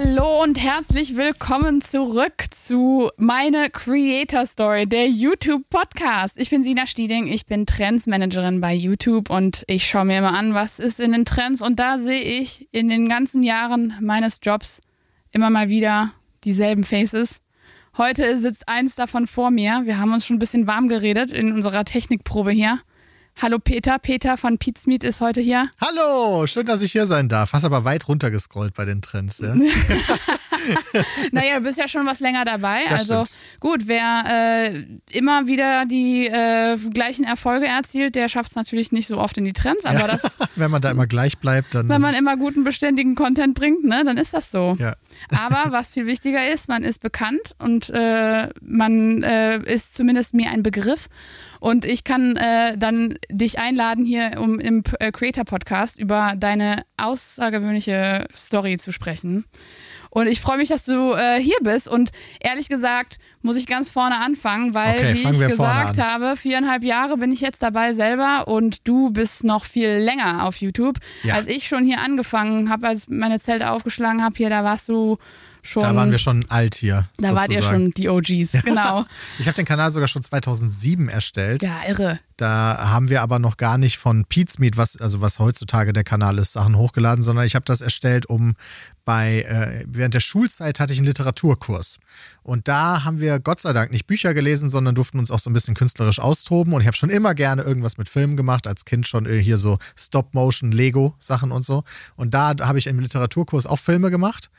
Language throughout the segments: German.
Hallo und herzlich willkommen zurück zu meine Creator Story, der YouTube Podcast. Ich bin Sina Stieding, ich bin Trendsmanagerin bei YouTube und ich schaue mir immer an, was ist in den Trends und da sehe ich in den ganzen Jahren meines Jobs immer mal wieder dieselben Faces. Heute sitzt eins davon vor mir. Wir haben uns schon ein bisschen warm geredet in unserer Technikprobe hier. Hallo Peter, Peter von Pizmeet ist heute hier. Hallo, schön, dass ich hier sein darf. Hast aber weit runtergescrollt bei den Trends. Ja? naja, du bist ja schon was länger dabei. Das also stimmt. gut, wer äh, immer wieder die äh, gleichen Erfolge erzielt, der schafft es natürlich nicht so oft in die Trends. Aber ja, das, wenn man da immer gleich bleibt, dann. Wenn man immer guten, beständigen Content bringt, ne, dann ist das so. Ja. aber was viel wichtiger ist, man ist bekannt und äh, man äh, ist zumindest mir ein Begriff. Und ich kann äh, dann dich einladen, hier um im äh, Creator Podcast über deine außergewöhnliche Story zu sprechen. Und ich freue mich, dass du äh, hier bist. Und ehrlich gesagt, muss ich ganz vorne anfangen, weil, okay, wie ich gesagt habe, viereinhalb Jahre bin ich jetzt dabei selber und du bist noch viel länger auf YouTube. Ja. Als ich schon hier angefangen habe, als meine Zelte aufgeschlagen habe, hier, da warst du schon. Da waren wir schon alt hier. Da sozusagen. wart ihr schon die OGs, genau. ich habe den Kanal sogar schon 2007 erstellt. Ja, irre. Da haben wir aber noch gar nicht von Pete's Meet, was, also was heutzutage der Kanal ist, Sachen hochgeladen, sondern ich habe das erstellt, um bei, äh, während der Schulzeit hatte ich einen Literaturkurs. Und da haben wir Gott sei Dank nicht Bücher gelesen, sondern durften uns auch so ein bisschen künstlerisch austoben. Und ich habe schon immer gerne irgendwas mit Filmen gemacht, als Kind schon hier so Stop-Motion, Lego-Sachen und so. Und da habe ich im Literaturkurs auch Filme gemacht.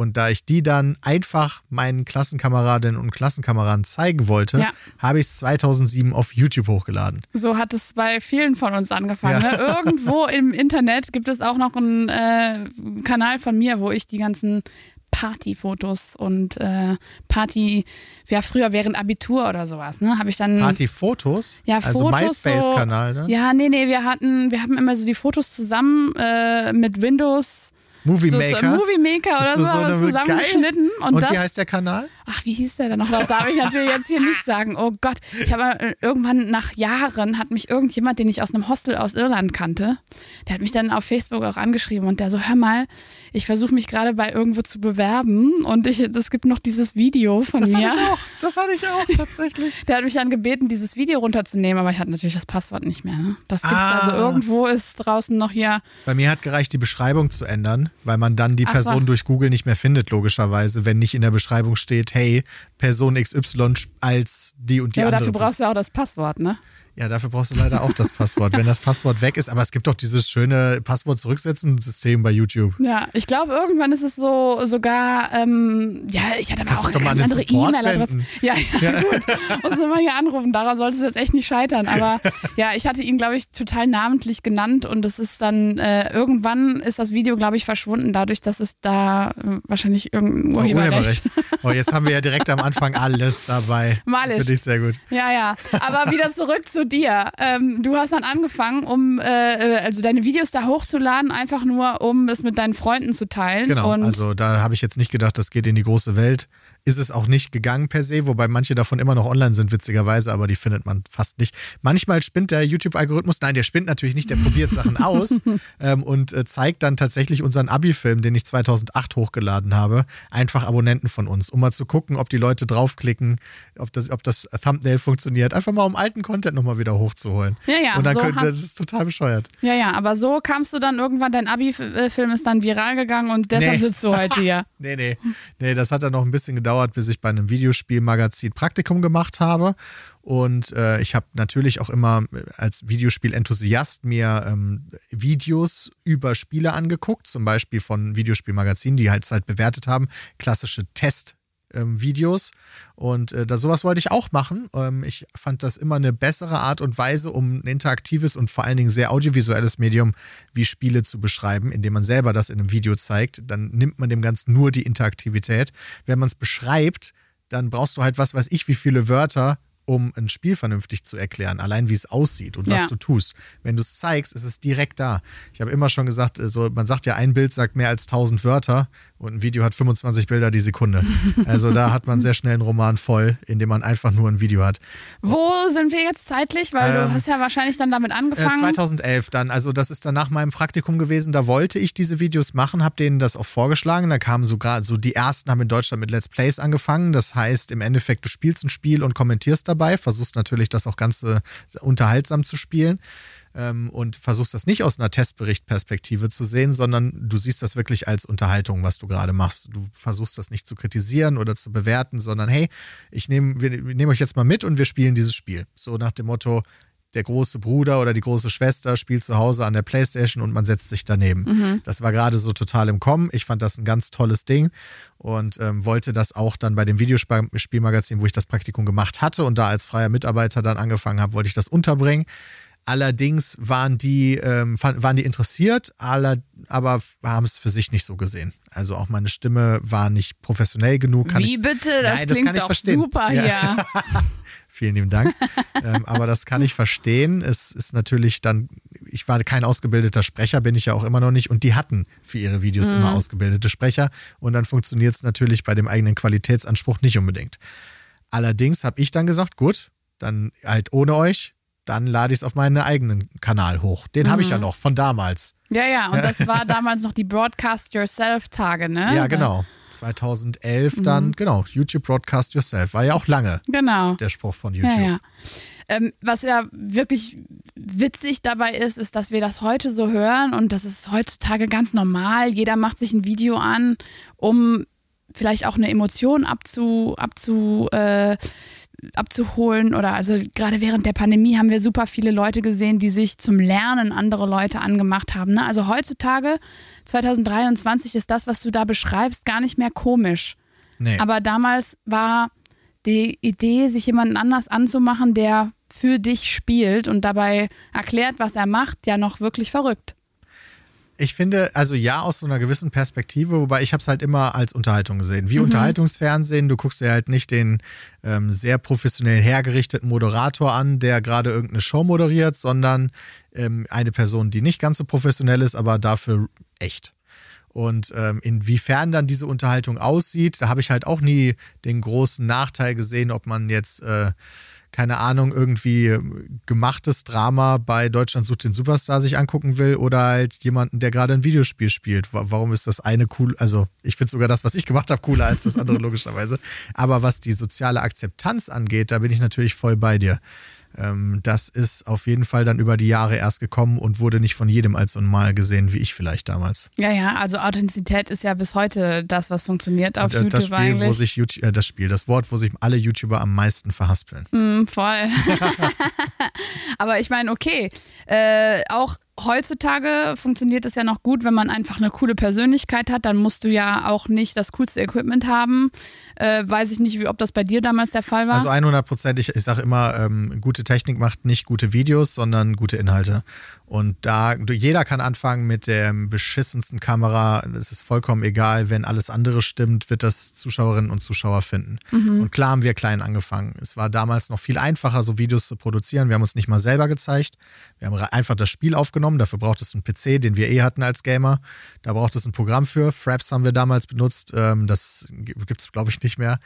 Und da ich die dann einfach meinen Klassenkameradinnen und Klassenkameraden zeigen wollte, ja. habe ich es 2007 auf YouTube hochgeladen. So hat es bei vielen von uns angefangen. Ja. Ne? Irgendwo im Internet gibt es auch noch einen äh, Kanal von mir, wo ich die ganzen Partyfotos und äh, Party, ja früher während Abitur oder sowas, ne, habe ich dann Partyfotos? Ja, also MySpace-Kanal, ne? Ja, nee, nee, wir hatten, wir haben immer so die Fotos zusammen äh, mit Windows Movie Maker. So, so Movie Maker oder so, so, wir zusammengeschnitten. Und, und das, wie heißt der Kanal? Ach, wie hieß der denn noch? Das darf ich natürlich jetzt hier nicht sagen. Oh Gott. Ich habe äh, irgendwann nach Jahren hat mich irgendjemand, den ich aus einem Hostel aus Irland kannte, der hat mich dann auf Facebook auch angeschrieben und der so, hör mal, ich versuche mich gerade bei irgendwo zu bewerben und ich, es gibt noch dieses Video von das mir. Das hatte ich auch. Das hatte ich auch, tatsächlich. Der hat mich dann gebeten, dieses Video runterzunehmen, aber ich hatte natürlich das Passwort nicht mehr. Ne? Das gibt's ah. also irgendwo ist draußen noch hier. Bei mir hat gereicht, die Beschreibung zu ändern, weil man dann die Person Ach, durch Google nicht mehr findet, logischerweise, wenn nicht in der Beschreibung steht, hey, Person XY als die und die ja, aber andere. dafür brauchst du ja auch das Passwort, ne? Ja, dafür brauchst du leider auch das Passwort, wenn das Passwort weg ist. Aber es gibt doch dieses schöne Passwort zurücksetzen System bei YouTube. Ja, ich glaube, irgendwann ist es so sogar, ähm, ja, ich hatte aber auch eine ganz andere E-Mail-Adresse. Ja, ja, ja, gut. Muss immer hier anrufen. Daran sollte es jetzt echt nicht scheitern. Aber ja, ich hatte ihn, glaube ich, total namentlich genannt und es ist dann, äh, irgendwann ist das Video, glaube ich, verschwunden, dadurch, dass es da äh, wahrscheinlich irgendein Urheberrecht. Urheberrecht. Oh, jetzt haben wir ja direkt am Anfang alles dabei. Malisch. Finde ich sehr gut. Ja, ja. Aber wieder zurück zu dir. Ähm, du hast dann angefangen, um äh, äh, also deine Videos da hochzuladen, einfach nur, um es mit deinen Freunden zu teilen. Genau, Und also da habe ich jetzt nicht gedacht, das geht in die große Welt ist es auch nicht gegangen per se, wobei manche davon immer noch online sind, witzigerweise, aber die findet man fast nicht. Manchmal spinnt der YouTube-Algorithmus, nein, der spinnt natürlich nicht, der probiert Sachen aus ähm, und äh, zeigt dann tatsächlich unseren Abi-Film, den ich 2008 hochgeladen habe, einfach Abonnenten von uns, um mal zu gucken, ob die Leute draufklicken, ob das, ob das Thumbnail funktioniert. Einfach mal um alten Content nochmal wieder hochzuholen. Ja, ja. Und dann so könnt, das ist total bescheuert. Ja, ja, aber so kamst du dann irgendwann, dein Abi-Film ist dann viral gegangen und deshalb nee. sitzt du heute hier. nee, nee. Nee, das hat dann noch ein bisschen gedauert gedauert, bis ich bei einem Videospielmagazin Praktikum gemacht habe. Und äh, ich habe natürlich auch immer als Videospielenthusiast mir ähm, Videos über Spiele angeguckt, zum Beispiel von Videospielmagazinen, die halt, halt bewertet haben, klassische Test- ähm, Videos. Und äh, da, sowas wollte ich auch machen. Ähm, ich fand das immer eine bessere Art und Weise, um ein interaktives und vor allen Dingen sehr audiovisuelles Medium wie Spiele zu beschreiben, indem man selber das in einem Video zeigt. Dann nimmt man dem Ganzen nur die Interaktivität. Wenn man es beschreibt, dann brauchst du halt was weiß ich, wie viele Wörter, um ein Spiel vernünftig zu erklären, allein wie es aussieht und was ja. du tust. Wenn du es zeigst, ist es direkt da. Ich habe immer schon gesagt, so, man sagt ja, ein Bild sagt mehr als tausend Wörter und ein Video hat 25 Bilder die Sekunde. Also da hat man sehr schnell einen Roman voll, in dem man einfach nur ein Video hat. Wo sind wir jetzt zeitlich? Weil ähm, du hast ja wahrscheinlich dann damit angefangen. Äh, 2011 dann, also das ist dann nach meinem Praktikum gewesen. Da wollte ich diese Videos machen, habe denen das auch vorgeschlagen. Da kamen sogar so die ersten haben in Deutschland mit Let's Plays angefangen. Das heißt im Endeffekt, du spielst ein Spiel und kommentierst dabei, versuchst natürlich das auch Ganze unterhaltsam zu spielen ähm, und versuchst das nicht aus einer Testberichtperspektive zu sehen, sondern du siehst das wirklich als Unterhaltung, was du gerade machst. Du versuchst das nicht zu kritisieren oder zu bewerten, sondern hey, ich nehme, wir, wir nehmen euch jetzt mal mit und wir spielen dieses Spiel. So nach dem Motto, der große Bruder oder die große Schwester spielt zu Hause an der Playstation und man setzt sich daneben. Mhm. Das war gerade so total im Kommen. Ich fand das ein ganz tolles Ding und ähm, wollte das auch dann bei dem Videospielmagazin, wo ich das Praktikum gemacht hatte und da als freier Mitarbeiter dann angefangen habe, wollte ich das unterbringen. Allerdings waren die, ähm, waren die interessiert, aber haben es für sich nicht so gesehen. Also auch meine Stimme war nicht professionell genug. Wie ich, bitte? Das nein, klingt das doch super ja. hier. Vielen lieben Dank. ähm, aber das kann ich verstehen. Es ist natürlich dann, ich war kein ausgebildeter Sprecher, bin ich ja auch immer noch nicht. Und die hatten für ihre Videos mhm. immer ausgebildete Sprecher. Und dann funktioniert es natürlich bei dem eigenen Qualitätsanspruch nicht unbedingt. Allerdings habe ich dann gesagt, gut, dann halt ohne euch, dann lade ich es auf meinen eigenen Kanal hoch. Den mhm. habe ich ja mhm. noch von damals. Ja, ja, und das war damals noch die Broadcast Yourself-Tage, ne? Ja, genau. 2011 mhm. dann, genau, YouTube Broadcast Yourself. War ja auch lange genau. der Spruch von YouTube. Ja, ja. Ähm, was ja wirklich witzig dabei ist, ist, dass wir das heute so hören und das ist heutzutage ganz normal. Jeder macht sich ein Video an, um vielleicht auch eine Emotion abzu, abzu äh, abzuholen oder also gerade während der Pandemie haben wir super viele Leute gesehen, die sich zum Lernen andere Leute angemacht haben. Ne? Also heutzutage, 2023, ist das, was du da beschreibst, gar nicht mehr komisch. Nee. Aber damals war die Idee, sich jemanden anders anzumachen, der für dich spielt und dabei erklärt, was er macht, ja noch wirklich verrückt. Ich finde, also ja, aus so einer gewissen Perspektive, wobei ich habe es halt immer als Unterhaltung gesehen. Wie mhm. Unterhaltungsfernsehen, du guckst dir halt nicht den ähm, sehr professionell hergerichteten Moderator an, der gerade irgendeine Show moderiert, sondern ähm, eine Person, die nicht ganz so professionell ist, aber dafür echt. Und ähm, inwiefern dann diese Unterhaltung aussieht, da habe ich halt auch nie den großen Nachteil gesehen, ob man jetzt äh, keine Ahnung, irgendwie gemachtes Drama bei Deutschland sucht den Superstar sich angucken will oder halt jemanden, der gerade ein Videospiel spielt. Warum ist das eine cool? Also, ich finde sogar das, was ich gemacht habe, cooler als das andere, logischerweise. Aber was die soziale Akzeptanz angeht, da bin ich natürlich voll bei dir. Ähm, das ist auf jeden Fall dann über die Jahre erst gekommen und wurde nicht von jedem als so normal gesehen wie ich vielleicht damals. Ja, ja, also Authentizität ist ja bis heute das, was funktioniert auf und, äh, das YouTube Spiel, eigentlich. Wo sich YouTube, äh, das Spiel, das Wort, wo sich alle YouTuber am meisten verhaspeln. Mm, voll. Aber ich meine, okay, äh, auch heutzutage funktioniert es ja noch gut, wenn man einfach eine coole Persönlichkeit hat. Dann musst du ja auch nicht das coolste Equipment haben. Äh, weiß ich nicht, wie, ob das bei dir damals der Fall war. Also 100 Prozent. Ich, ich sage immer, ähm, gute Technik macht nicht gute Videos, sondern gute Inhalte. Und da, jeder kann anfangen mit der beschissensten Kamera. Es ist vollkommen egal, wenn alles andere stimmt, wird das Zuschauerinnen und Zuschauer finden. Mhm. Und klar haben wir klein angefangen. Es war damals noch viel einfacher, so Videos zu produzieren. Wir haben uns nicht mal selber gezeigt. Wir haben einfach das Spiel aufgenommen. Dafür braucht es einen PC, den wir eh hatten als Gamer. Da braucht es ein Programm für. Fraps haben wir damals benutzt. Ähm, das gibt es, glaube ich, nicht mehr.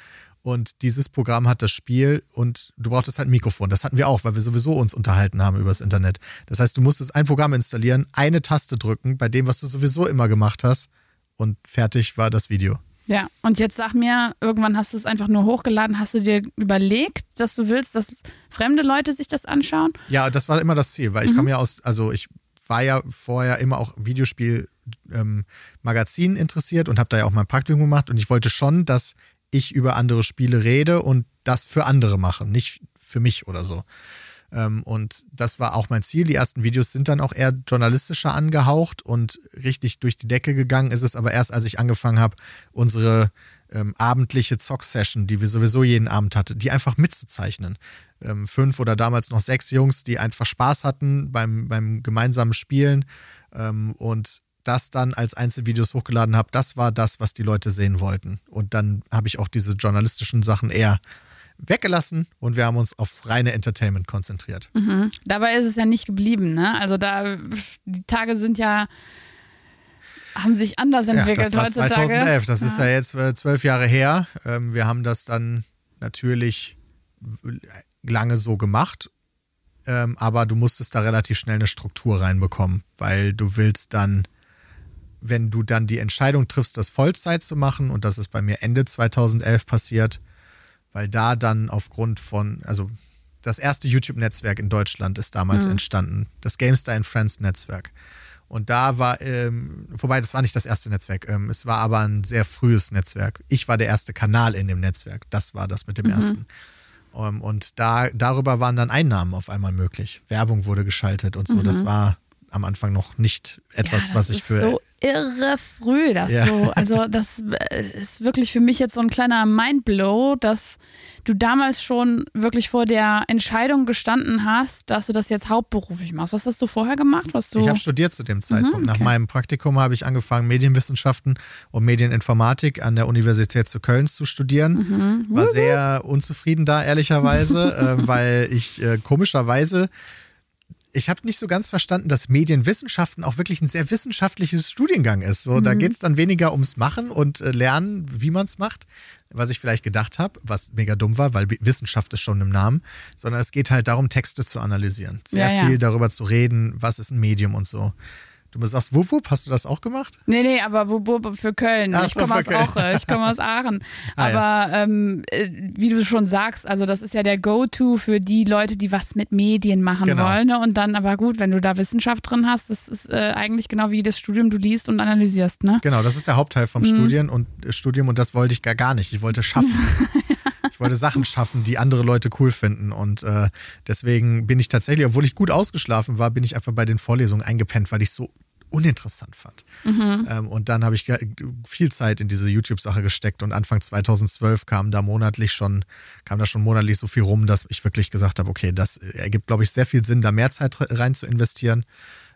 Und dieses Programm hat das Spiel und du brauchtest halt ein Mikrofon. Das hatten wir auch, weil wir sowieso uns unterhalten haben übers Internet. Das heißt, du musstest ein Programm installieren, eine Taste drücken bei dem, was du sowieso immer gemacht hast und fertig war das Video. Ja, und jetzt sag mir, irgendwann hast du es einfach nur hochgeladen. Hast du dir überlegt, dass du willst, dass fremde Leute sich das anschauen? Ja, das war immer das Ziel, weil ich mhm. komme ja aus, also ich war ja vorher immer auch Videospiel-Magazin ähm, interessiert und habe da ja auch mein Praktikum gemacht und ich wollte schon, dass ich über andere Spiele rede und das für andere mache, nicht für mich oder so. Ähm, und das war auch mein Ziel. Die ersten Videos sind dann auch eher journalistischer angehaucht und richtig durch die Decke gegangen ist es aber erst, als ich angefangen habe, unsere ähm, abendliche Zock-Session, die wir sowieso jeden Abend hatten, die einfach mitzuzeichnen. Ähm, fünf oder damals noch sechs Jungs, die einfach Spaß hatten beim, beim gemeinsamen Spielen ähm, und das dann als Einzelvideos hochgeladen habe, das war das, was die Leute sehen wollten. Und dann habe ich auch diese journalistischen Sachen eher weggelassen und wir haben uns aufs reine Entertainment konzentriert. Mhm. Dabei ist es ja nicht geblieben, ne? Also da, die Tage sind ja haben sich anders entwickelt ja, das war heutzutage. 2011, das ja. ist ja jetzt zwölf Jahre her. Ähm, wir haben das dann natürlich lange so gemacht, ähm, aber du musstest da relativ schnell eine Struktur reinbekommen, weil du willst dann, wenn du dann die Entscheidung triffst, das Vollzeit zu machen, und das ist bei mir Ende 2011 passiert, weil da dann aufgrund von, also das erste YouTube-Netzwerk in Deutschland ist damals mhm. entstanden, das GameStar and Friends Netzwerk. Und da war, ähm, wobei das war nicht das erste Netzwerk, ähm, es war aber ein sehr frühes Netzwerk. Ich war der erste Kanal in dem Netzwerk. Das war das mit dem mhm. ersten. Ähm, und da, darüber waren dann Einnahmen auf einmal möglich. Werbung wurde geschaltet und so. Mhm. Das war am Anfang noch nicht etwas, ja, was ich für. So irre früh, das ja. so. Also, das äh, ist wirklich für mich jetzt so ein kleiner Mindblow, dass du damals schon wirklich vor der Entscheidung gestanden hast, dass du das jetzt hauptberuflich machst. Was hast du vorher gemacht? Was du ich habe studiert zu dem Zeitpunkt. Mhm, okay. Nach meinem Praktikum habe ich angefangen, Medienwissenschaften und Medieninformatik an der Universität zu Köln zu studieren. Mhm. War sehr unzufrieden da, ehrlicherweise, äh, weil ich äh, komischerweise ich habe nicht so ganz verstanden, dass Medienwissenschaften auch wirklich ein sehr wissenschaftliches Studiengang ist. So, mhm. Da geht es dann weniger ums Machen und äh, Lernen, wie man es macht, was ich vielleicht gedacht habe, was mega dumm war, weil Wissenschaft ist schon im Namen, sondern es geht halt darum, Texte zu analysieren. Sehr ja, viel ja. darüber zu reden, was ist ein Medium und so. Du sagst Wupp Wupp, hast du das auch gemacht? Nee, nee, aber Wupp Wupp für Köln. Ach, ich komme aus Aachen, ich komme aus Aachen. ah, aber ja. ähm, äh, wie du schon sagst, also das ist ja der Go-To für die Leute, die was mit Medien machen genau. wollen. Ne? Und dann aber gut, wenn du da Wissenschaft drin hast, das ist äh, eigentlich genau wie das Studium, du liest und analysierst, ne? Genau, das ist der Hauptteil vom mhm. Studien und, äh, Studium und das wollte ich gar, gar nicht. Ich wollte schaffen. Ich wollte Sachen schaffen, die andere Leute cool finden. Und äh, deswegen bin ich tatsächlich, obwohl ich gut ausgeschlafen war, bin ich einfach bei den Vorlesungen eingepennt, weil ich so uninteressant fand. Mhm. Ähm, und dann habe ich viel Zeit in diese YouTube-Sache gesteckt und Anfang 2012 kam da monatlich schon, kam da schon monatlich so viel rum, dass ich wirklich gesagt habe, okay, das ergibt, glaube ich, sehr viel Sinn, da mehr Zeit rein zu investieren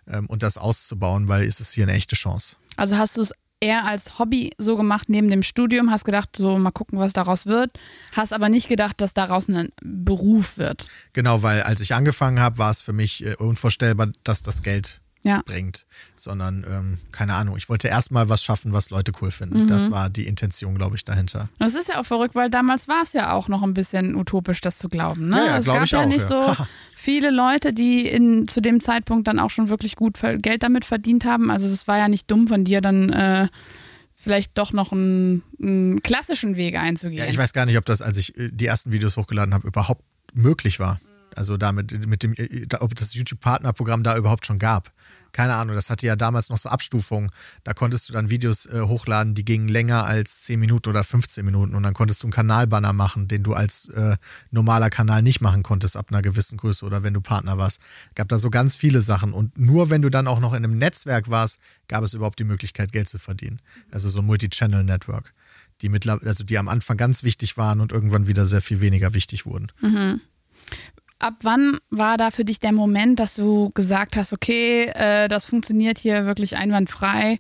ähm, und das auszubauen, weil es ist hier eine echte Chance. Also hast du es eher als Hobby so gemacht neben dem Studium, hast gedacht, so mal gucken, was daraus wird, hast aber nicht gedacht, dass daraus ein Beruf wird. Genau, weil als ich angefangen habe, war es für mich äh, unvorstellbar, dass das Geld ja. bringt, sondern ähm, keine Ahnung. Ich wollte erstmal was schaffen, was Leute cool finden. Mhm. Das war die Intention, glaube ich, dahinter. Das ist ja auch verrückt, weil damals war es ja auch noch ein bisschen utopisch, das zu glauben. Ne? Ja, ja, es gab ja auch, nicht so viele Leute, die in, zu dem Zeitpunkt dann auch schon wirklich gut Geld damit verdient haben. Also es war ja nicht dumm von dir, dann äh, vielleicht doch noch einen, einen, klassischen Weg einzugehen. Ja, ich weiß gar nicht, ob das, als ich äh, die ersten Videos hochgeladen habe, überhaupt möglich war. Also damit mit dem, äh, ob das YouTube-Partnerprogramm da überhaupt schon gab keine Ahnung, das hatte ja damals noch so Abstufungen. Da konntest du dann Videos äh, hochladen, die gingen länger als 10 Minuten oder 15 Minuten und dann konntest du einen Kanalbanner machen, den du als äh, normaler Kanal nicht machen konntest ab einer gewissen Größe oder wenn du Partner warst. Gab da so ganz viele Sachen und nur wenn du dann auch noch in einem Netzwerk warst, gab es überhaupt die Möglichkeit, Geld zu verdienen. Also so ein Multi-Channel-Network, die also die am Anfang ganz wichtig waren und irgendwann wieder sehr viel weniger wichtig wurden. Mhm ab wann war da für dich der Moment, dass du gesagt hast, okay, äh, das funktioniert hier wirklich einwandfrei?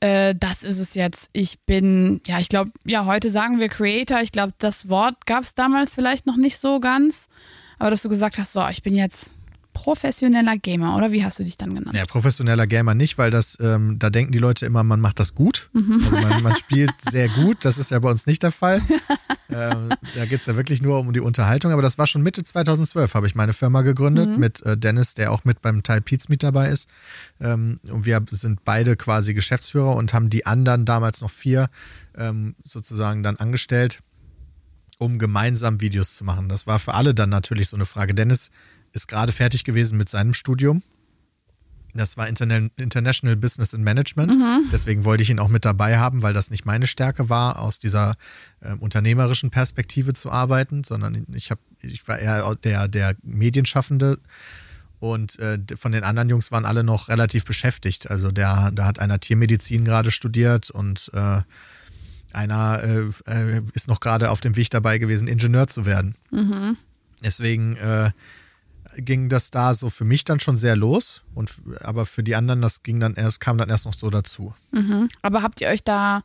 Äh, das ist es jetzt. Ich bin, ja, ich glaube, ja, heute sagen wir Creator. Ich glaube, das Wort gab es damals vielleicht noch nicht so ganz. Aber dass du gesagt hast, so, ich bin jetzt professioneller Gamer, oder wie hast du dich dann genannt? Ja, professioneller Gamer nicht, weil das, ähm, da denken die Leute immer, man macht das gut. Mhm. Also man, man, spielt sehr gut, das ist ja bei uns nicht der Fall. ähm, da geht es ja wirklich nur um die Unterhaltung, aber das war schon Mitte 2012, habe ich meine Firma gegründet mhm. mit äh, Dennis, der auch mit beim Teil Pete's Meet dabei ist. Ähm, und wir sind beide quasi Geschäftsführer und haben die anderen damals noch vier ähm, sozusagen dann angestellt um gemeinsam Videos zu machen. Das war für alle dann natürlich so eine Frage. Dennis ist gerade fertig gewesen mit seinem Studium. Das war International Business and Management. Mhm. Deswegen wollte ich ihn auch mit dabei haben, weil das nicht meine Stärke war, aus dieser äh, unternehmerischen Perspektive zu arbeiten, sondern ich, hab, ich war eher der, der Medienschaffende. Und äh, von den anderen Jungs waren alle noch relativ beschäftigt. Also der, da hat einer Tiermedizin gerade studiert und äh, einer äh, äh, ist noch gerade auf dem Weg dabei gewesen, Ingenieur zu werden. Mhm. Deswegen äh, ging das da so für mich dann schon sehr los und aber für die anderen das ging dann erst kam dann erst noch so dazu. Mhm. Aber habt ihr euch da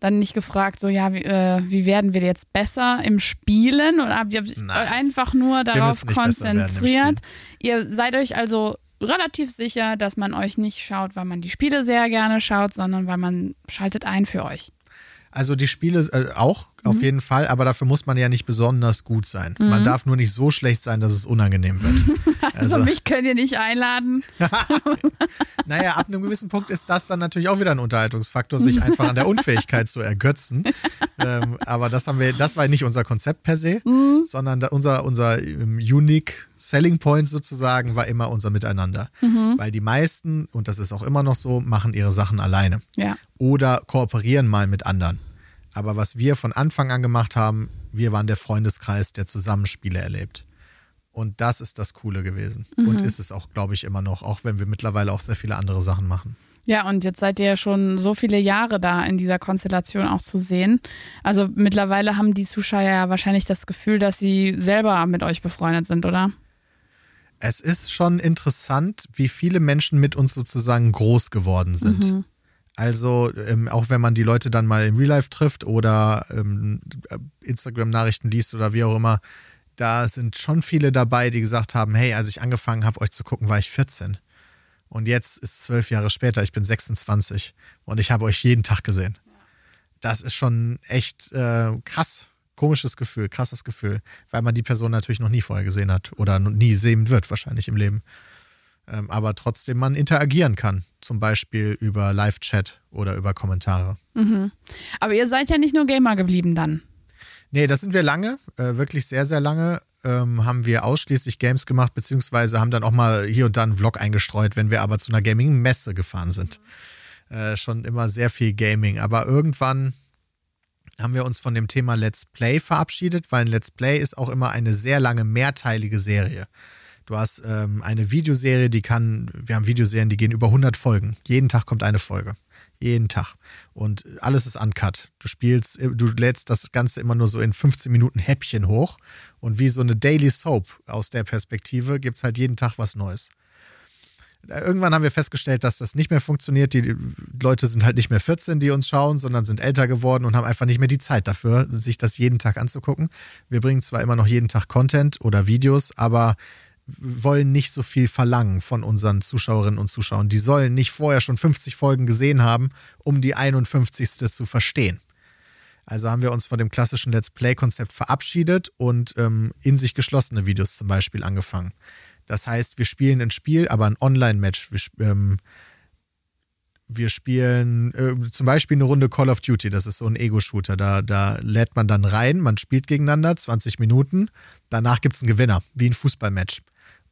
dann nicht gefragt, so ja, wie, äh, wie werden wir jetzt besser im Spielen oder habt ihr Nein. einfach nur darauf konzentriert? Ihr seid euch also relativ sicher, dass man euch nicht schaut, weil man die Spiele sehr gerne schaut, sondern weil man schaltet ein für euch. Also die Spiele äh, auch, auf mhm. jeden Fall, aber dafür muss man ja nicht besonders gut sein. Mhm. Man darf nur nicht so schlecht sein, dass es unangenehm wird. also, also mich könnt ihr nicht einladen. naja, ab einem gewissen Punkt ist das dann natürlich auch wieder ein Unterhaltungsfaktor, sich einfach an der Unfähigkeit zu ergötzen. Ähm, aber das haben wir, das war nicht unser Konzept per se, mhm. sondern unser, unser um, Unique Selling Point sozusagen war immer unser Miteinander. Mhm. Weil die meisten, und das ist auch immer noch so, machen ihre Sachen alleine. Ja. Oder kooperieren mal mit anderen. Aber was wir von Anfang an gemacht haben, wir waren der Freundeskreis, der Zusammenspiele erlebt. Und das ist das Coole gewesen. Mhm. Und ist es auch, glaube ich, immer noch, auch wenn wir mittlerweile auch sehr viele andere Sachen machen. Ja, und jetzt seid ihr ja schon so viele Jahre da in dieser Konstellation auch zu sehen. Also mittlerweile haben die Zuschauer ja wahrscheinlich das Gefühl, dass sie selber mit euch befreundet sind, oder? Es ist schon interessant, wie viele Menschen mit uns sozusagen groß geworden sind. Mhm. Also ähm, auch wenn man die Leute dann mal im Real Life trifft oder ähm, Instagram-Nachrichten liest oder wie auch immer, da sind schon viele dabei, die gesagt haben, hey, als ich angefangen habe, euch zu gucken, war ich 14. Und jetzt ist zwölf Jahre später, ich bin 26 und ich habe euch jeden Tag gesehen. Das ist schon echt äh, krass, komisches Gefühl, krasses Gefühl, weil man die Person natürlich noch nie vorher gesehen hat oder nie sehen wird wahrscheinlich im Leben ähm, aber trotzdem man interagieren kann. Zum Beispiel über Live-Chat oder über Kommentare. Mhm. Aber ihr seid ja nicht nur Gamer geblieben dann. Nee, das sind wir lange, äh, wirklich sehr, sehr lange. Ähm, haben wir ausschließlich Games gemacht, beziehungsweise haben dann auch mal hier und da einen Vlog eingestreut, wenn wir aber zu einer Gaming-Messe gefahren sind. Äh, schon immer sehr viel Gaming. Aber irgendwann haben wir uns von dem Thema Let's Play verabschiedet, weil ein Let's Play ist auch immer eine sehr lange mehrteilige Serie. Du hast ähm, eine Videoserie, die kann, wir haben Videoserien, die gehen über 100 Folgen. Jeden Tag kommt eine Folge. Jeden Tag. Und alles ist uncut. Du spielst, du lädst das Ganze immer nur so in 15 Minuten Häppchen hoch. Und wie so eine Daily Soap aus der Perspektive gibt es halt jeden Tag was Neues. Irgendwann haben wir festgestellt, dass das nicht mehr funktioniert. Die Leute sind halt nicht mehr 14, die uns schauen, sondern sind älter geworden und haben einfach nicht mehr die Zeit dafür, sich das jeden Tag anzugucken. Wir bringen zwar immer noch jeden Tag Content oder Videos, aber wollen nicht so viel verlangen von unseren Zuschauerinnen und Zuschauern. Die sollen nicht vorher schon 50 Folgen gesehen haben, um die 51. zu verstehen. Also haben wir uns von dem klassischen Let's Play-Konzept verabschiedet und ähm, in sich geschlossene Videos zum Beispiel angefangen. Das heißt, wir spielen ein Spiel, aber ein Online-Match. Wir, ähm, wir, spielen äh, zum Beispiel eine Runde Call of Duty, das ist so ein Ego-Shooter. Da, da lädt man dann rein, man spielt gegeneinander, 20 Minuten. Danach gibt es einen Gewinner, wie ein Fußballmatch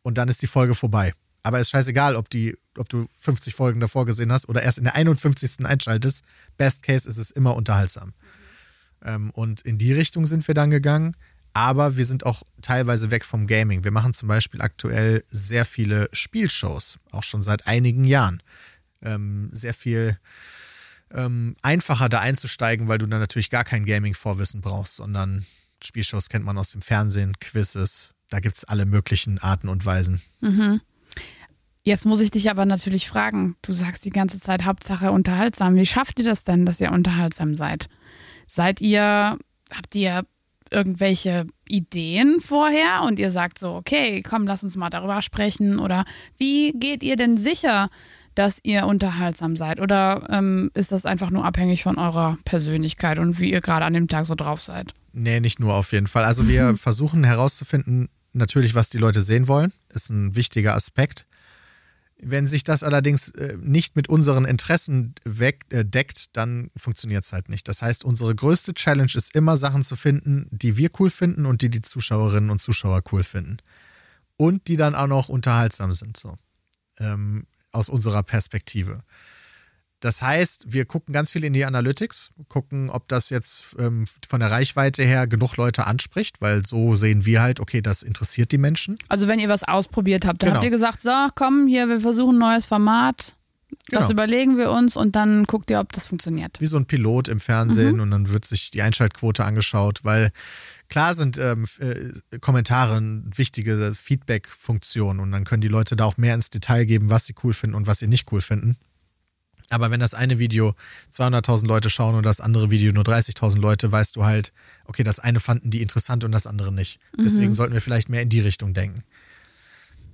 und dann ist die Folge vorbei. Aber es ist scheißegal, ob, die, ob du 50 Folgen davor gesehen hast oder erst in der 51. einschaltest. Best Case ist es immer unterhaltsam. Ähm, und in die Richtung sind wir dann gegangen. Aber wir sind auch teilweise weg vom Gaming. Wir machen zum Beispiel aktuell sehr viele Spielshows, auch schon seit einigen Jahren. Ähm, sehr viel ähm, einfacher da einzusteigen, weil du dann natürlich gar kein Gaming-Vorwissen brauchst, sondern Spielshows kennt man aus dem Fernsehen, Quizzes, da gibt es alle möglichen Arten und Weisen. Mhm. Jetzt muss ich dich aber natürlich fragen, du sagst die ganze Zeit Hauptsache unterhaltsam. Wie schafft ihr das denn, dass ihr unterhaltsam seid? Seid ihr, habt ihr irgendwelche Ideen vorher und ihr sagt so, okay, komm, lass uns mal darüber sprechen? Oder wie geht ihr denn sicher, dass ihr unterhaltsam seid? Oder ähm, ist das einfach nur abhängig von eurer Persönlichkeit und wie ihr gerade an dem Tag so drauf seid? Nee, nicht nur auf jeden Fall. Also wir versuchen herauszufinden, natürlich, was die Leute sehen wollen, ist ein wichtiger Aspekt. Wenn sich das allerdings äh, nicht mit unseren Interessen wegdeckt, äh, dann funktioniert es halt nicht. Das heißt, unsere größte Challenge ist immer Sachen zu finden, die wir cool finden und die die Zuschauerinnen und Zuschauer cool finden. Und die dann auch noch unterhaltsam sind, so. Ähm, aus unserer Perspektive. Das heißt, wir gucken ganz viel in die Analytics, gucken, ob das jetzt ähm, von der Reichweite her genug Leute anspricht, weil so sehen wir halt, okay, das interessiert die Menschen. Also wenn ihr was ausprobiert habt, dann genau. habt ihr gesagt, so, komm, hier, wir versuchen ein neues Format. Das genau. überlegen wir uns und dann guckt ihr, ob das funktioniert. Wie so ein Pilot im Fernsehen mhm. und dann wird sich die Einschaltquote angeschaut, weil klar sind ähm, äh, Kommentare eine wichtige Feedback-Funktion und dann können die Leute da auch mehr ins Detail geben, was sie cool finden und was sie nicht cool finden. Aber wenn das eine Video 200.000 Leute schauen und das andere Video nur 30.000 Leute, weißt du halt, okay, das eine fanden die interessant und das andere nicht. Mhm. Deswegen sollten wir vielleicht mehr in die Richtung denken.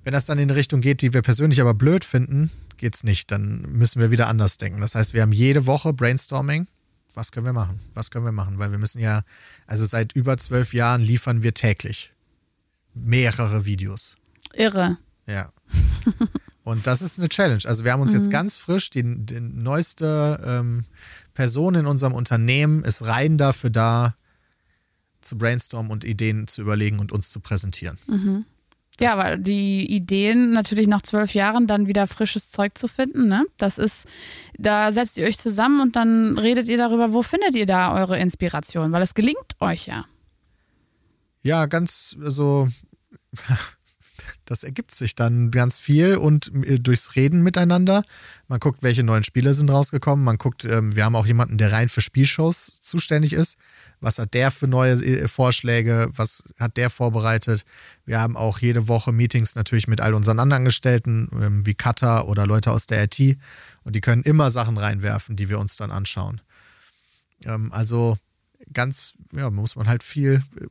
Wenn das dann in eine Richtung geht, die wir persönlich aber blöd finden, geht's nicht. Dann müssen wir wieder anders denken. Das heißt, wir haben jede Woche Brainstorming. Was können wir machen? Was können wir machen? Weil wir müssen ja, also seit über zwölf Jahren liefern wir täglich mehrere Videos. Irre. Ja. Und das ist eine Challenge. Also wir haben uns mhm. jetzt ganz frisch, die, die neueste ähm, Person in unserem Unternehmen ist rein dafür da, zu brainstormen und Ideen zu überlegen und uns zu präsentieren. Mhm. Ja, weil die Ideen natürlich nach zwölf Jahren dann wieder frisches Zeug zu finden, ne? Das ist, da setzt ihr euch zusammen und dann redet ihr darüber, wo findet ihr da eure Inspiration, weil es gelingt euch ja. Ja, ganz so, das ergibt sich dann ganz viel und äh, durchs Reden miteinander. Man guckt, welche neuen Spiele sind rausgekommen. Man guckt, ähm, wir haben auch jemanden, der rein für Spielshows zuständig ist. Was hat der für neue äh, Vorschläge? Was hat der vorbereitet? Wir haben auch jede Woche Meetings natürlich mit all unseren anderen Angestellten, ähm, wie Cutter oder Leute aus der IT. Und die können immer Sachen reinwerfen, die wir uns dann anschauen. Ähm, also ganz, ja, muss man halt viel äh,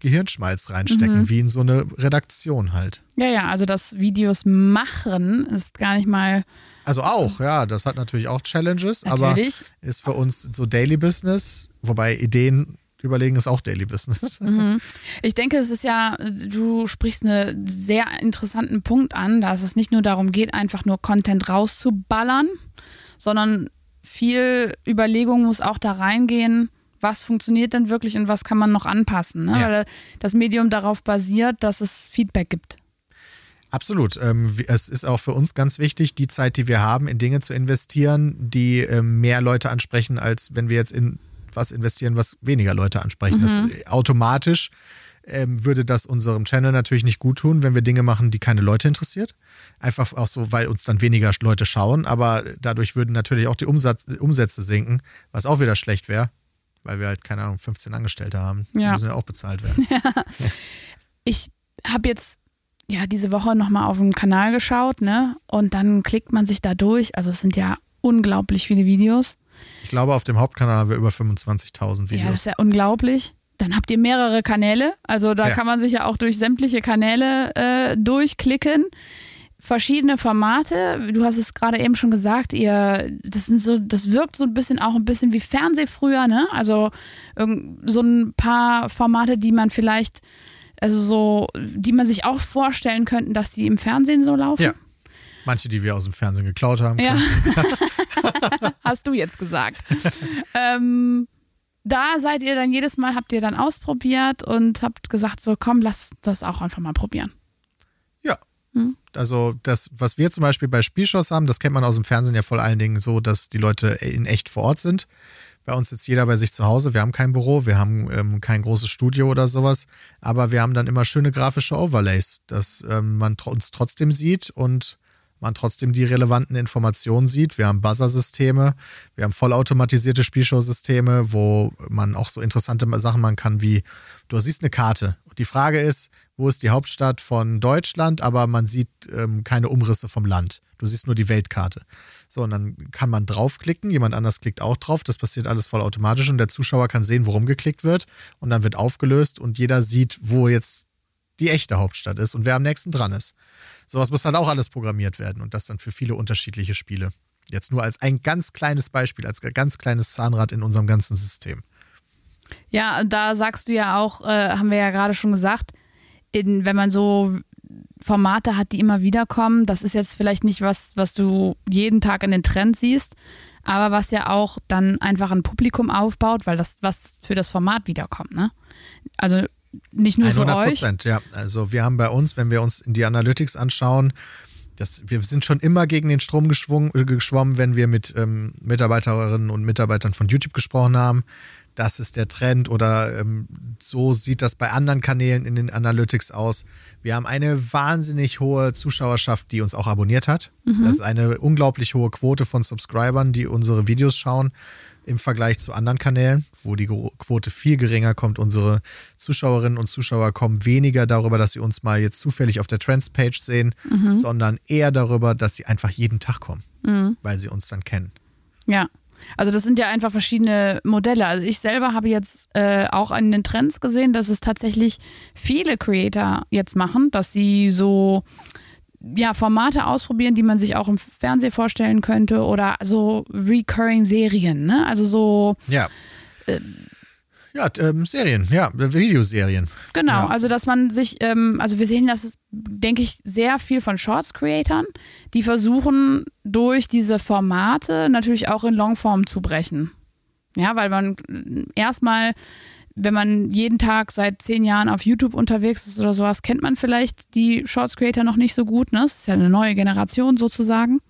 Gehirnschmalz reinstecken, mhm. wie in so eine Redaktion halt. Ja, ja, also das Videos machen ist gar nicht mal. Also auch, ja, das hat natürlich auch Challenges, natürlich. aber ist für uns so Daily Business, wobei Ideen überlegen ist auch Daily Business. Mhm. Ich denke, es ist ja, du sprichst einen sehr interessanten Punkt an, dass es nicht nur darum geht, einfach nur Content rauszuballern, sondern viel Überlegung muss auch da reingehen, was funktioniert denn wirklich und was kann man noch anpassen. Ne? Ja. Weil das Medium darauf basiert, dass es Feedback gibt. Absolut. Ähm, es ist auch für uns ganz wichtig, die Zeit, die wir haben, in Dinge zu investieren, die ähm, mehr Leute ansprechen, als wenn wir jetzt in was investieren, was weniger Leute ansprechen. Mhm. Das, automatisch ähm, würde das unserem Channel natürlich nicht gut tun, wenn wir Dinge machen, die keine Leute interessiert. Einfach auch so, weil uns dann weniger Leute schauen, aber dadurch würden natürlich auch die Umsatz, Umsätze sinken, was auch wieder schlecht wäre, weil wir halt, keine Ahnung, 15 Angestellte haben. Die müssen ja auch bezahlt werden. Ja. Ja. Ich habe jetzt ja diese Woche nochmal auf den Kanal geschaut, ne? Und dann klickt man sich da durch. Also es sind ja unglaublich viele Videos. Ich glaube, auf dem Hauptkanal haben wir über 25.000 Videos. Ja, das ist ja unglaublich. Dann habt ihr mehrere Kanäle. Also da ja. kann man sich ja auch durch sämtliche Kanäle äh, durchklicken verschiedene Formate. Du hast es gerade eben schon gesagt, ihr, das sind so, das wirkt so ein bisschen auch ein bisschen wie Fernseh früher, ne? Also so ein paar Formate, die man vielleicht, also so, die man sich auch vorstellen könnte, dass die im Fernsehen so laufen. Ja. Manche, die wir aus dem Fernsehen geklaut haben. Ja. hast du jetzt gesagt. ähm, da seid ihr dann jedes Mal, habt ihr dann ausprobiert und habt gesagt, so komm, lass das auch einfach mal probieren. hm. Also das, was wir zum Beispiel bei Spielshows haben, das kennt man aus dem Fernsehen ja vor allen Dingen so, dass die Leute in echt vor Ort sind. Bei uns sitzt jeder bei sich zu Hause. Wir haben kein Büro, wir haben ähm, kein großes Studio oder sowas, aber wir haben dann immer schöne grafische Overlays, dass ähm, man uns trotzdem sieht und man trotzdem die relevanten Informationen sieht. Wir haben Buzzer-Systeme, wir haben vollautomatisierte Spielshow-Systeme, wo man auch so interessante Sachen machen kann wie, du siehst eine Karte. Die Frage ist, wo ist die Hauptstadt von Deutschland, aber man sieht ähm, keine Umrisse vom Land. Du siehst nur die Weltkarte. So, und dann kann man draufklicken, jemand anders klickt auch drauf, das passiert alles vollautomatisch und der Zuschauer kann sehen, worum geklickt wird und dann wird aufgelöst und jeder sieht, wo jetzt die echte Hauptstadt ist und wer am nächsten dran ist. Sowas muss dann auch alles programmiert werden und das dann für viele unterschiedliche Spiele. Jetzt nur als ein ganz kleines Beispiel, als ganz kleines Zahnrad in unserem ganzen System. Ja, da sagst du ja auch, äh, haben wir ja gerade schon gesagt, in, wenn man so Formate hat, die immer wieder kommen, das ist jetzt vielleicht nicht was, was du jeden Tag in den Trends siehst, aber was ja auch dann einfach ein Publikum aufbaut, weil das was für das Format wiederkommt, ne? Also nicht nur 100 für euch. Ja. Also wir haben bei uns, wenn wir uns in die Analytics anschauen, das, wir sind schon immer gegen den Strom äh, geschwommen, wenn wir mit ähm, Mitarbeiterinnen und Mitarbeitern von YouTube gesprochen haben. Das ist der Trend oder ähm, so sieht das bei anderen Kanälen in den Analytics aus. Wir haben eine wahnsinnig hohe Zuschauerschaft, die uns auch abonniert hat. Mhm. Das ist eine unglaublich hohe Quote von Subscribern, die unsere Videos schauen im Vergleich zu anderen Kanälen, wo die Quote viel geringer kommt. Unsere Zuschauerinnen und Zuschauer kommen weniger darüber, dass sie uns mal jetzt zufällig auf der Trends-Page sehen, mhm. sondern eher darüber, dass sie einfach jeden Tag kommen, mhm. weil sie uns dann kennen. Ja. Also das sind ja einfach verschiedene Modelle. Also ich selber habe jetzt äh, auch an den Trends gesehen, dass es tatsächlich viele Creator jetzt machen, dass sie so ja, Formate ausprobieren, die man sich auch im Fernsehen vorstellen könnte oder so recurring Serien, ne? Also so. Ja. Äh, ja, ähm, Serien, ja, Videoserien. Genau, ja. also dass man sich, ähm, also wir sehen das, denke ich, sehr viel von Shorts-Creatern, die versuchen durch diese Formate natürlich auch in Longform zu brechen. Ja, weil man erstmal wenn man jeden Tag seit zehn Jahren auf YouTube unterwegs ist oder sowas, kennt man vielleicht die Shorts Creator noch nicht so gut. Ne? Das ist ja eine neue Generation sozusagen.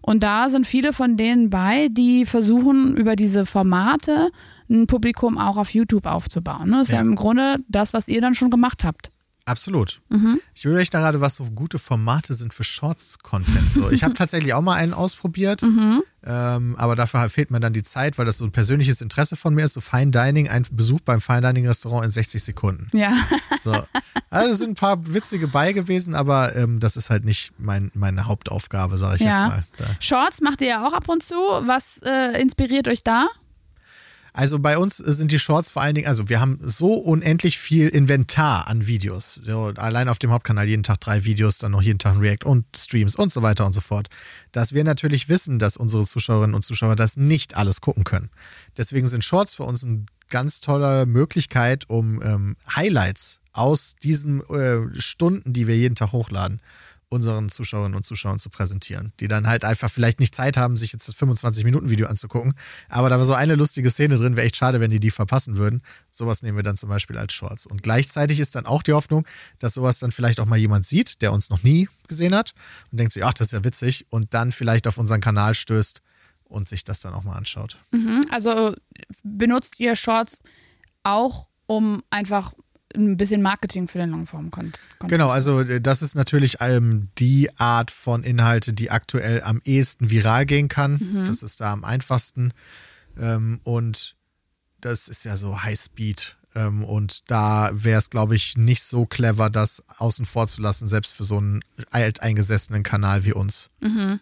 Und da sind viele von denen bei, die versuchen, über diese Formate ein Publikum auch auf YouTube aufzubauen. Ne? Das ist ja. ja im Grunde das, was ihr dann schon gemacht habt. Absolut. Mhm. Ich da gerade, was so gute Formate sind für Shorts-Content. So, ich habe tatsächlich auch mal einen ausprobiert, mhm. ähm, aber dafür fehlt mir dann die Zeit, weil das so ein persönliches Interesse von mir ist. So Fine Dining, ein Besuch beim Fine Dining Restaurant in 60 Sekunden. Ja. So. Also sind ein paar witzige bei gewesen, aber ähm, das ist halt nicht mein, meine Hauptaufgabe, sage ich ja. jetzt mal. Da. Shorts macht ihr ja auch ab und zu. Was äh, inspiriert euch da? Also bei uns sind die Shorts vor allen Dingen, also wir haben so unendlich viel Inventar an Videos. So, allein auf dem Hauptkanal jeden Tag drei Videos, dann noch jeden Tag ein React und Streams und so weiter und so fort. Dass wir natürlich wissen, dass unsere Zuschauerinnen und Zuschauer das nicht alles gucken können. Deswegen sind Shorts für uns eine ganz tolle Möglichkeit, um ähm, Highlights aus diesen äh, Stunden, die wir jeden Tag hochladen, unseren Zuschauerinnen und Zuschauern zu präsentieren, die dann halt einfach vielleicht nicht Zeit haben, sich jetzt das 25-Minuten-Video anzugucken. Aber da war so eine lustige Szene drin, wäre echt schade, wenn die die verpassen würden. Sowas nehmen wir dann zum Beispiel als Shorts. Und gleichzeitig ist dann auch die Hoffnung, dass sowas dann vielleicht auch mal jemand sieht, der uns noch nie gesehen hat und denkt sich, ach, das ist ja witzig und dann vielleicht auf unseren Kanal stößt und sich das dann auch mal anschaut. Mhm, also benutzt ihr Shorts auch, um einfach ein bisschen Marketing für den Longform-Content. Genau, also äh, das ist natürlich ähm, die Art von Inhalte, die aktuell am ehesten viral gehen kann. Mhm. Das ist da am einfachsten. Ähm, und das ist ja so High-Speed. Ähm, und da wäre es, glaube ich, nicht so clever, das außen vor zu lassen, selbst für so einen alteingesessenen Kanal wie uns. Mhm.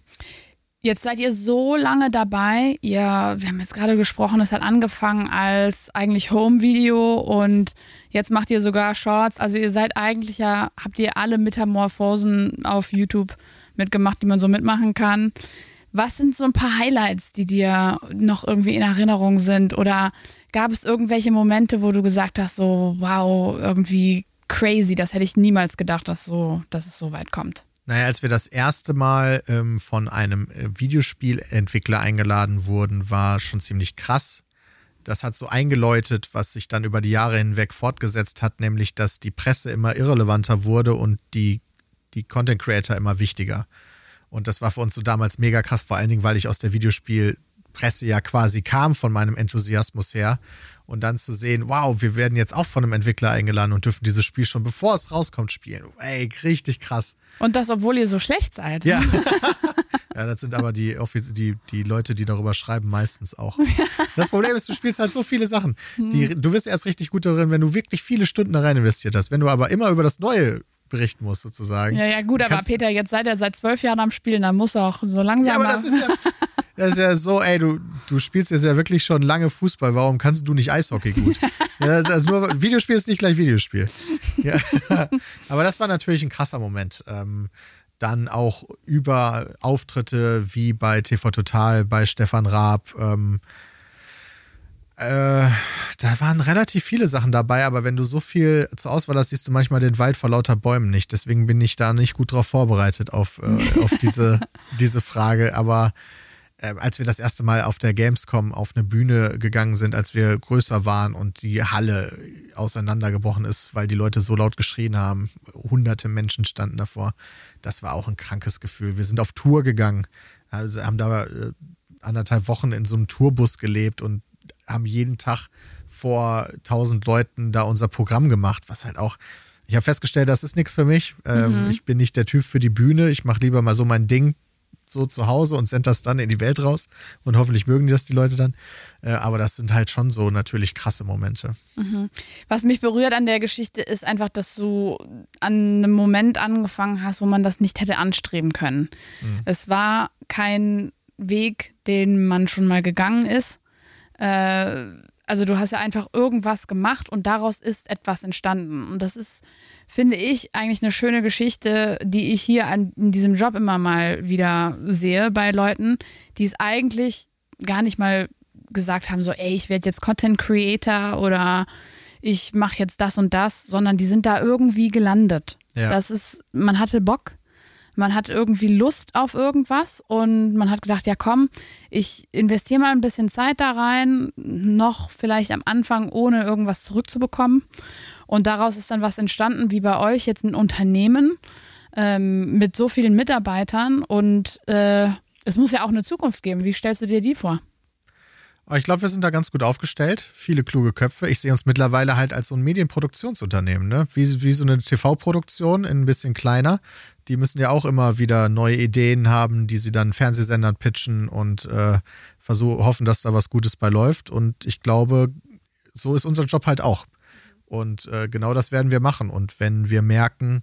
Jetzt seid ihr so lange dabei. Ihr, wir haben jetzt gerade gesprochen, es hat angefangen als eigentlich Home-Video und jetzt macht ihr sogar Shorts. Also ihr seid eigentlich ja, habt ihr alle Metamorphosen auf YouTube mitgemacht, die man so mitmachen kann. Was sind so ein paar Highlights, die dir noch irgendwie in Erinnerung sind? Oder gab es irgendwelche Momente, wo du gesagt hast, so, wow, irgendwie crazy, das hätte ich niemals gedacht, dass, so, dass es so weit kommt? Naja, als wir das erste Mal ähm, von einem äh, Videospielentwickler eingeladen wurden, war schon ziemlich krass. Das hat so eingeläutet, was sich dann über die Jahre hinweg fortgesetzt hat, nämlich dass die Presse immer irrelevanter wurde und die, die Content Creator immer wichtiger. Und das war für uns so damals mega krass, vor allen Dingen, weil ich aus der Videospielpresse ja quasi kam von meinem Enthusiasmus her und dann zu sehen, wow, wir werden jetzt auch von einem Entwickler eingeladen und dürfen dieses Spiel schon bevor es rauskommt spielen. Ey, richtig krass. Und das, obwohl ihr so schlecht seid. Ja. ja, das sind aber die, die, die Leute, die darüber schreiben, meistens auch. Das Problem ist, du spielst halt so viele Sachen. Die, hm. du wirst erst richtig gut darin, wenn du wirklich viele Stunden da rein investiert hast. Wenn du aber immer über das Neue berichten musst, sozusagen. Ja, ja, gut, aber Peter, jetzt seid ihr seit zwölf Jahren am Spielen, dann muss auch so langsam. Ja, aber das ist ja, das ist ja so, ey, du, du spielst jetzt ja wirklich schon lange Fußball, warum kannst du nicht Eishockey gut? ja, also nur, Videospiel ist nicht gleich Videospiel. Ja. Aber das war natürlich ein krasser Moment. Ähm, dann auch über Auftritte wie bei TV Total, bei Stefan Raab. Ähm, äh, da waren relativ viele Sachen dabei, aber wenn du so viel zur Auswahl hast, siehst du manchmal den Wald vor lauter Bäumen nicht. Deswegen bin ich da nicht gut drauf vorbereitet auf, äh, auf diese, diese Frage. Aber äh, als wir das erste Mal auf der Gamescom auf eine Bühne gegangen sind, als wir größer waren und die Halle auseinandergebrochen ist, weil die Leute so laut geschrien haben, hunderte Menschen standen davor. Das war auch ein krankes Gefühl. Wir sind auf Tour gegangen, also haben da äh, anderthalb Wochen in so einem Tourbus gelebt und haben jeden Tag vor tausend Leuten da unser Programm gemacht, was halt auch ich habe festgestellt, das ist nichts für mich. Ähm, mhm. Ich bin nicht der Typ für die Bühne. Ich mache lieber mal so mein Ding so zu Hause und sende das dann in die Welt raus. Und hoffentlich mögen das die Leute dann. Äh, aber das sind halt schon so natürlich krasse Momente. Mhm. Was mich berührt an der Geschichte ist einfach, dass du an einem Moment angefangen hast, wo man das nicht hätte anstreben können. Mhm. Es war kein Weg, den man schon mal gegangen ist. Äh, also du hast ja einfach irgendwas gemacht und daraus ist etwas entstanden. Und das ist, finde ich, eigentlich eine schöne Geschichte, die ich hier an, in diesem Job immer mal wieder sehe bei Leuten, die es eigentlich gar nicht mal gesagt haben, so, ey, ich werde jetzt Content Creator oder ich mache jetzt das und das, sondern die sind da irgendwie gelandet. Ja. Das ist, man hatte Bock, man hat irgendwie Lust auf irgendwas und man hat gedacht, ja komm, ich investiere mal ein bisschen Zeit da rein, noch vielleicht am Anfang, ohne irgendwas zurückzubekommen. Und daraus ist dann was entstanden, wie bei euch jetzt ein Unternehmen ähm, mit so vielen Mitarbeitern und äh, es muss ja auch eine Zukunft geben. Wie stellst du dir die vor? ich glaube, wir sind da ganz gut aufgestellt. Viele kluge Köpfe. Ich sehe uns mittlerweile halt als so ein Medienproduktionsunternehmen, ne? Wie, wie so eine TV-Produktion, ein bisschen kleiner. Die müssen ja auch immer wieder neue Ideen haben, die sie dann Fernsehsendern pitchen und äh, versuchen, hoffen, dass da was Gutes bei läuft. Und ich glaube, so ist unser Job halt auch. Und äh, genau das werden wir machen. Und wenn wir merken,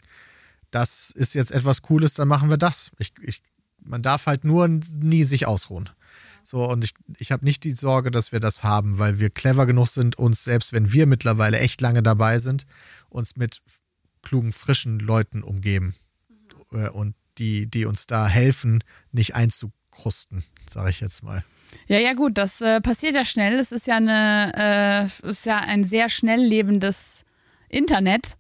das ist jetzt etwas Cooles, dann machen wir das. Ich, ich, man darf halt nur nie sich ausruhen. So, und ich, ich habe nicht die Sorge, dass wir das haben, weil wir clever genug sind, uns, selbst wenn wir mittlerweile echt lange dabei sind, uns mit klugen, frischen Leuten umgeben. Mhm. Und die, die uns da helfen, nicht einzukrusten, sage ich jetzt mal. Ja, ja, gut, das äh, passiert ja schnell. Es ist ja eine, äh, ist ja ein sehr schnell lebendes Internet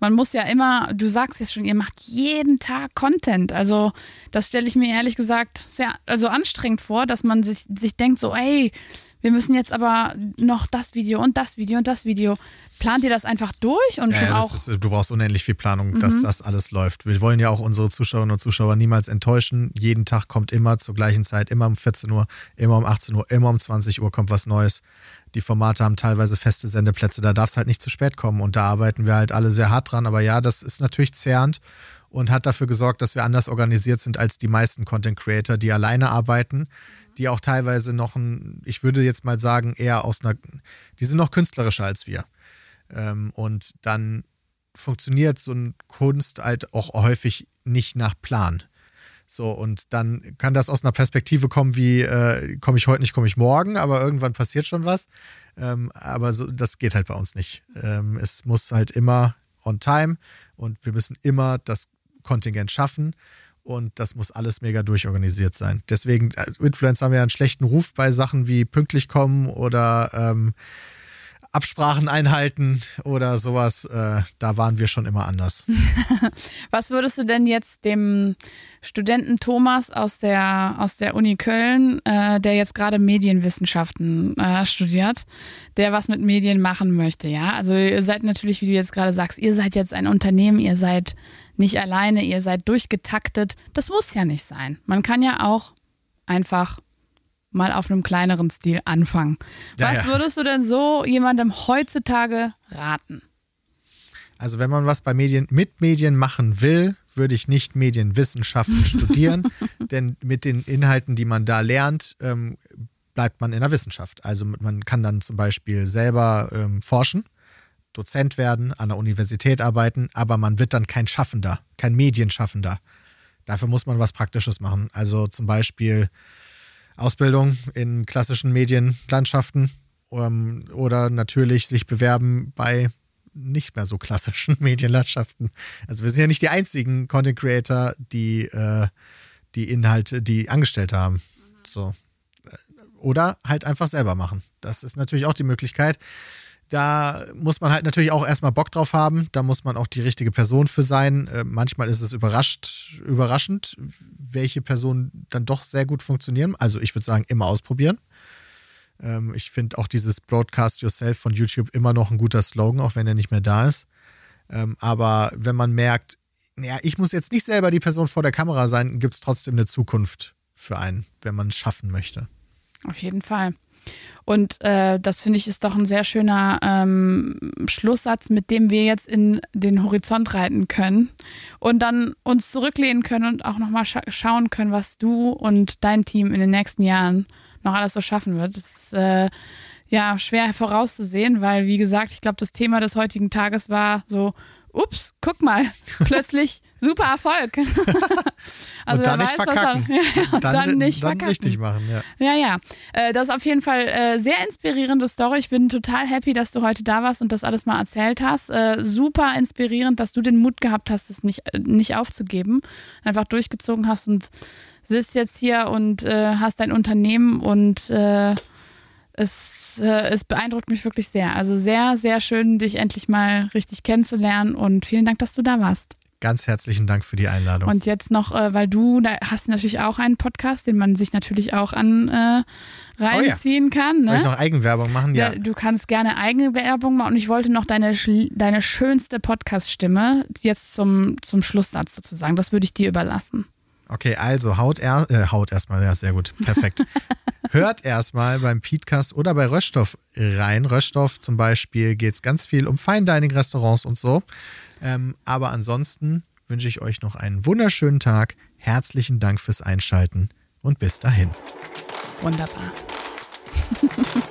man muss ja immer, du sagst jetzt schon, ihr macht jeden Tag Content. Also das stelle ich mir ehrlich gesagt sehr also anstrengend vor, dass man sich, sich denkt so, ey, wir müssen jetzt aber noch das Video und das Video und das Video. Plant ihr das einfach durch und ja, schon auch? Ist, du brauchst unendlich viel Planung, mhm. dass das alles läuft. Wir wollen ja auch unsere Zuschauerinnen und Zuschauer niemals enttäuschen. Jeden Tag kommt immer zur gleichen Zeit, immer um 14 Uhr, immer um 18 Uhr, immer um 20 Uhr kommt was Neues. Die Formate haben teilweise feste Sendeplätze, da darf es halt nicht zu spät kommen. Und da arbeiten wir halt alle sehr hart dran. Aber ja, das ist natürlich zerrend und hat dafür gesorgt, dass wir anders organisiert sind als die meisten Content Creator, die alleine arbeiten, die auch teilweise noch ein, ich würde jetzt mal sagen, eher aus einer, die sind noch künstlerischer als wir. Ähm, und dann funktioniert so eine Kunst halt auch häufig nicht nach Plan. So, und dann kann das aus einer Perspektive kommen wie, äh, komme ich heute nicht, komme ich morgen, aber irgendwann passiert schon was. Ähm, aber so, das geht halt bei uns nicht. Ähm, es muss halt immer on time und wir müssen immer das Kontingent schaffen und das muss alles mega durchorganisiert sein. Deswegen, äh, Influencer haben ja einen schlechten Ruf bei Sachen wie pünktlich kommen oder ähm, Absprachen einhalten oder sowas, äh, da waren wir schon immer anders. Was würdest du denn jetzt dem Studenten Thomas aus der, aus der Uni Köln, äh, der jetzt gerade Medienwissenschaften äh, studiert, der was mit Medien machen möchte, ja? Also ihr seid natürlich, wie du jetzt gerade sagst, ihr seid jetzt ein Unternehmen, ihr seid nicht alleine, ihr seid durchgetaktet. Das muss ja nicht sein. Man kann ja auch einfach mal auf einem kleineren Stil anfangen. Ja, was ja. würdest du denn so jemandem heutzutage raten? Also wenn man was bei Medien mit Medien machen will, würde ich nicht Medienwissenschaften studieren, denn mit den Inhalten, die man da lernt, ähm, bleibt man in der Wissenschaft. Also man kann dann zum Beispiel selber ähm, forschen, Dozent werden, an der Universität arbeiten, aber man wird dann kein Schaffender, kein Medienschaffender. Dafür muss man was Praktisches machen. Also zum Beispiel Ausbildung in klassischen Medienlandschaften um, oder natürlich sich bewerben bei nicht mehr so klassischen Medienlandschaften. Also wir sind ja nicht die einzigen Content Creator, die äh, die Inhalte, die Angestellte haben. So. Oder halt einfach selber machen. Das ist natürlich auch die Möglichkeit. Da muss man halt natürlich auch erstmal Bock drauf haben. Da muss man auch die richtige Person für sein. Äh, manchmal ist es überrascht, überraschend, welche Personen dann doch sehr gut funktionieren. Also ich würde sagen, immer ausprobieren. Ähm, ich finde auch dieses Broadcast Yourself von YouTube immer noch ein guter Slogan, auch wenn er nicht mehr da ist. Ähm, aber wenn man merkt, ja, ich muss jetzt nicht selber die Person vor der Kamera sein, gibt es trotzdem eine Zukunft für einen, wenn man es schaffen möchte. Auf jeden Fall. Und äh, das finde ich ist doch ein sehr schöner ähm, Schlusssatz, mit dem wir jetzt in den Horizont reiten können und dann uns zurücklehnen können und auch nochmal scha schauen können, was du und dein Team in den nächsten Jahren noch alles so schaffen wird. Das ist äh, ja schwer vorauszusehen, weil, wie gesagt, ich glaube, das Thema des heutigen Tages war so ups, guck mal, plötzlich super Erfolg. also und dann nicht weiß, verkacken. Er, ja, und dann, dann, nicht dann verkacken. richtig machen, ja. Ja, ja. Äh, das ist auf jeden Fall äh, sehr inspirierende Story. Ich bin total happy, dass du heute da warst und das alles mal erzählt hast. Äh, super inspirierend, dass du den Mut gehabt hast, es nicht, nicht aufzugeben. Einfach durchgezogen hast und sitzt jetzt hier und hast dein Unternehmen und es, äh, es beeindruckt mich wirklich sehr. Also sehr, sehr schön, dich endlich mal richtig kennenzulernen und vielen Dank, dass du da warst. Ganz herzlichen Dank für die Einladung. Und jetzt noch, äh, weil du da hast natürlich auch einen Podcast, den man sich natürlich auch an äh, reinziehen oh ja. kann. Ne? Soll ich noch Eigenwerbung machen? Ja. Du kannst gerne Eigenwerbung machen und ich wollte noch deine, deine schönste Podcast-Stimme jetzt zum, zum Schlusssatz sozusagen. Das würde ich dir überlassen. Okay, also haut, er, äh, haut erstmal, ja, sehr gut, perfekt. Hört erstmal beim Podcast oder bei Röststoff rein. Röststoff zum Beispiel geht es ganz viel um Fine Dining Restaurants und so. Ähm, aber ansonsten wünsche ich euch noch einen wunderschönen Tag. Herzlichen Dank fürs Einschalten und bis dahin. Wunderbar.